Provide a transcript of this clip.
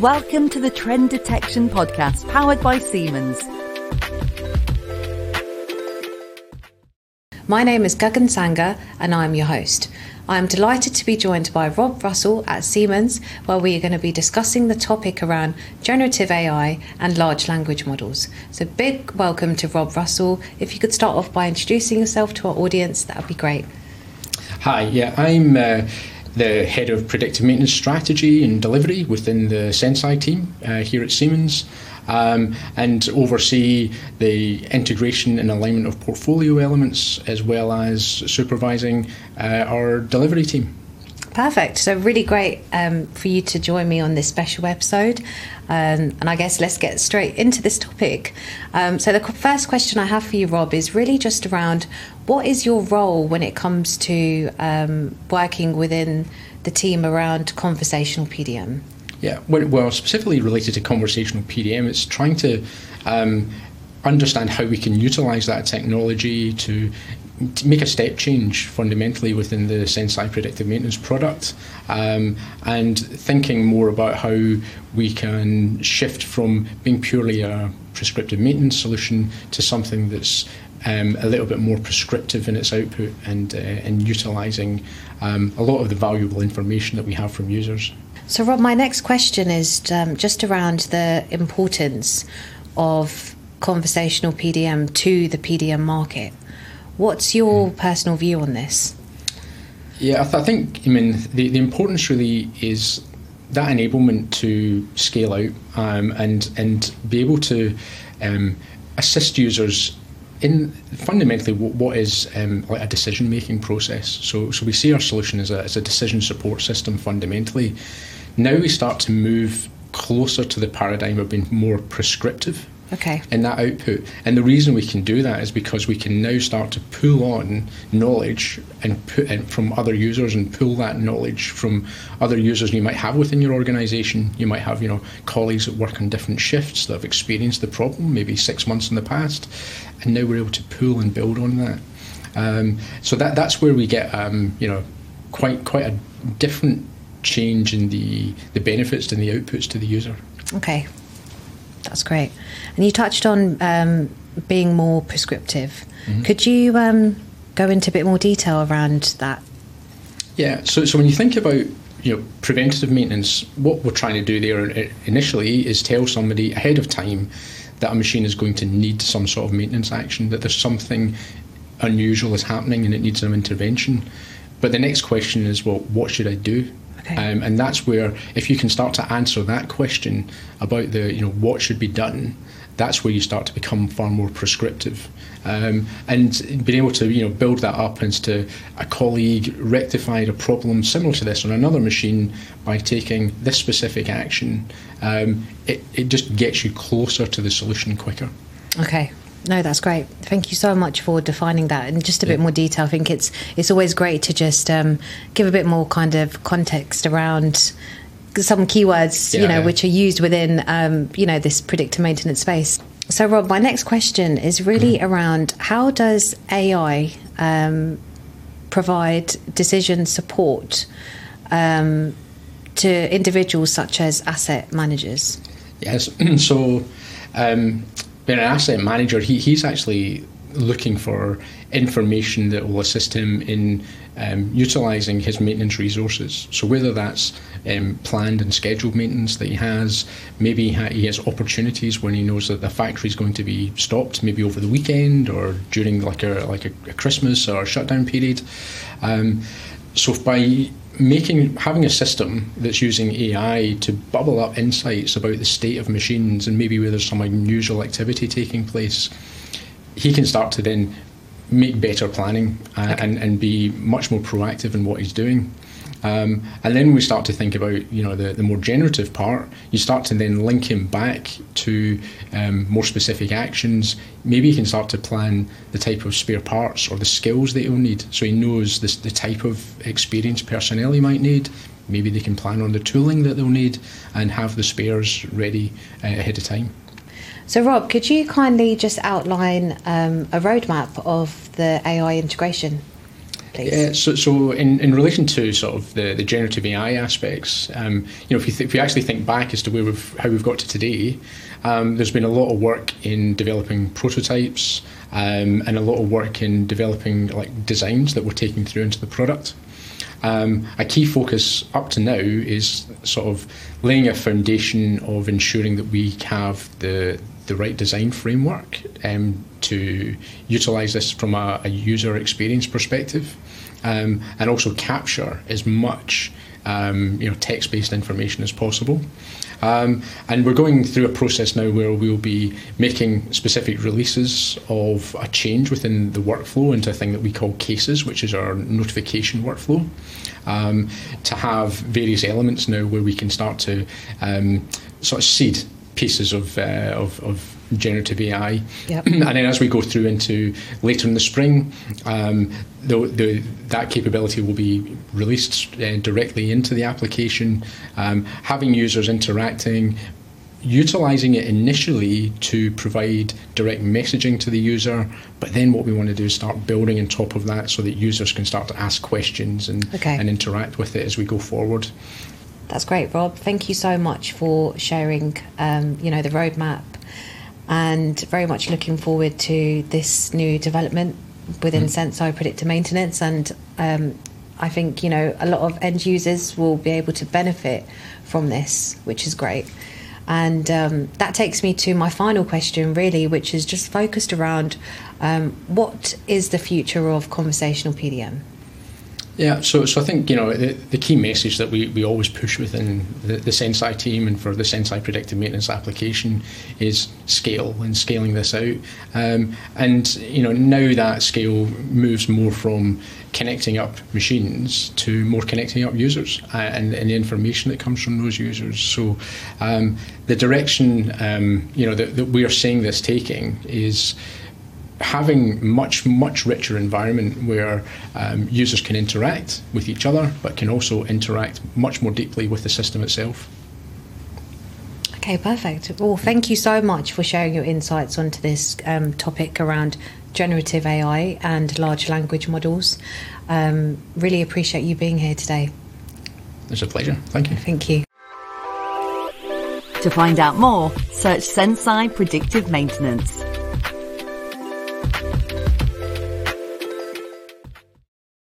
Welcome to the Trend Detection Podcast, powered by Siemens. My name is Gagan Sanga, and I'm your host. I am delighted to be joined by Rob Russell at Siemens, where we are going to be discussing the topic around generative AI and large language models. So, big welcome to Rob Russell. If you could start off by introducing yourself to our audience, that would be great. Hi, yeah, I'm. Uh, the head of predictive maintenance strategy and delivery within the Senseye team uh, here at Siemens um, and oversee the integration and alignment of portfolio elements as well as supervising uh, our delivery team. Perfect. So, really great um, for you to join me on this special episode. Um, and I guess let's get straight into this topic. Um, so, the first question I have for you, Rob, is really just around what is your role when it comes to um, working within the team around conversational PDM? Yeah, well, specifically related to conversational PDM, it's trying to um, understand how we can utilize that technology to, to, make a step change fundamentally within the Senseye predictive maintenance product, um, and thinking more about how we can shift from being purely a prescriptive maintenance solution to something that's um, a little bit more prescriptive in its output and uh, and utilizing um, a lot of the valuable information that we have from users. So, Rob, my next question is um, just around the importance of conversational PDM to the PDM market. What's your mm. personal view on this? Yeah, I, th- I, think, I mean, the, the importance really is that enablement to scale out um, and and be able to um, assist users in fundamentally what is um, like a decision making process. So, so we see our solution as a, as a decision support system fundamentally. Now we start to move closer to the paradigm of being more prescriptive okay. And that output. And the reason we can do that is because we can now start to pull on knowledge and put in from other users and pull that knowledge from other users you might have within your organization. You might have, you know, colleagues that work on different shifts that have experienced the problem maybe six months in the past. And now we're able to pull and build on that. Um, so that that's where we get, um, you know, quite quite a different change in the, the benefits and the outputs to the user. Okay, that's great. And you touched on um, being more prescriptive. Mm-hmm. Could you um, go into a bit more detail around that? Yeah, so, so when you think about you know preventative maintenance, what we're trying to do there initially is tell somebody ahead of time that a machine is going to need some sort of maintenance action, that there's something unusual is happening and it needs some intervention. But the next question is, well, what should I do? Okay. Um, and that's where, if you can start to answer that question about the, you know, what should be done, that's where you start to become far more prescriptive. Um, and being able to, you know, build that up as to a colleague rectified a problem similar to this on another machine by taking this specific action, um, it, it just gets you closer to the solution quicker. Okay, no, that's great. Thank you so much for defining that in just a yeah. bit more detail. I think it's it's always great to just um, give a bit more kind of context around some keywords, yeah, you know, yeah. which are used within um, you know this predictive maintenance space. So, Rob, my next question is really mm. around how does AI um, provide decision support um, to individuals such as asset managers? Yes. so um, being an asset manager, he, he's actually looking for information that will assist him in um, utilising his maintenance resources. So whether that's um, planned and scheduled maintenance that he has, maybe he has opportunities when he knows that the factory is going to be stopped, maybe over the weekend or during like a like a, Christmas or a shutdown period. Um, so by making having a system that's using AI to bubble up insights about the state of machines and maybe where there's some unusual activity taking place, he can start to then make better planning uh, okay. and, and be much more proactive in what he's doing. Um, and then we start to think about you know the, the more generative part. You start to then link him back to um, more specific actions. Maybe he can start to plan the type of spare parts or the skills that he'll need, so he knows this, the type of experienced personnel he might need. Maybe they can plan on the tooling that they'll need and have the spares ready uh, ahead of time. So, Rob, could you kindly just outline um, a roadmap of the AI integration? Please. Yeah, so, so in, in relation to sort of the, the generative AI aspects, um, you know, if you, th- if you actually think back as to where we've how we've got to today, um, there's been a lot of work in developing prototypes um, and a lot of work in developing like designs that we're taking through into the product. Um, a key focus up to now is sort of laying a foundation of ensuring that we have the the right design framework um, to utilise this from a, a, user experience perspective, um, and also capture as much um, you know text-based information as possible. Um, and we're going through a process now where we'll be making specific releases of a change within the workflow into a thing that we call cases, which is our notification workflow. Um, to have various elements now where we can start to um, sort of seed pieces of, uh, of, of generative AI. Yep. and then as we go through into later in the spring, um, the, the, that capability will be released uh, directly into the application, um, having users interacting, utilizing it initially to provide direct messaging to the user, but then what we want to do is start building on top of that so that users can start to ask questions and, okay. and interact with it as we go forward. That's great, Rob. Thank you so much for sharing, um, you know, the roadmap, and very much looking forward to this new development within mm. Senseye Predictive Maintenance. And um, I think you know a lot of end users will be able to benefit from this, which is great. And um, that takes me to my final question, really, which is just focused around um, what is the future of conversational PDM? Yeah, so so I think you know the, the key message that we, we always push within the, the Senseye team and for the Senseye predictive maintenance application is scale and scaling this out. Um, and you know now that scale moves more from connecting up machines to more connecting up users uh, and, and the information that comes from those users. So um, the direction um, you know that, that we are seeing this taking is having much much richer environment where um, users can interact with each other but can also interact much more deeply with the system itself. Okay perfect. Well thank you so much for sharing your insights onto this um, topic around generative ai and large language models. Um, really appreciate you being here today. It's a pleasure. Thank you. Thank you. To find out more search senseye predictive maintenance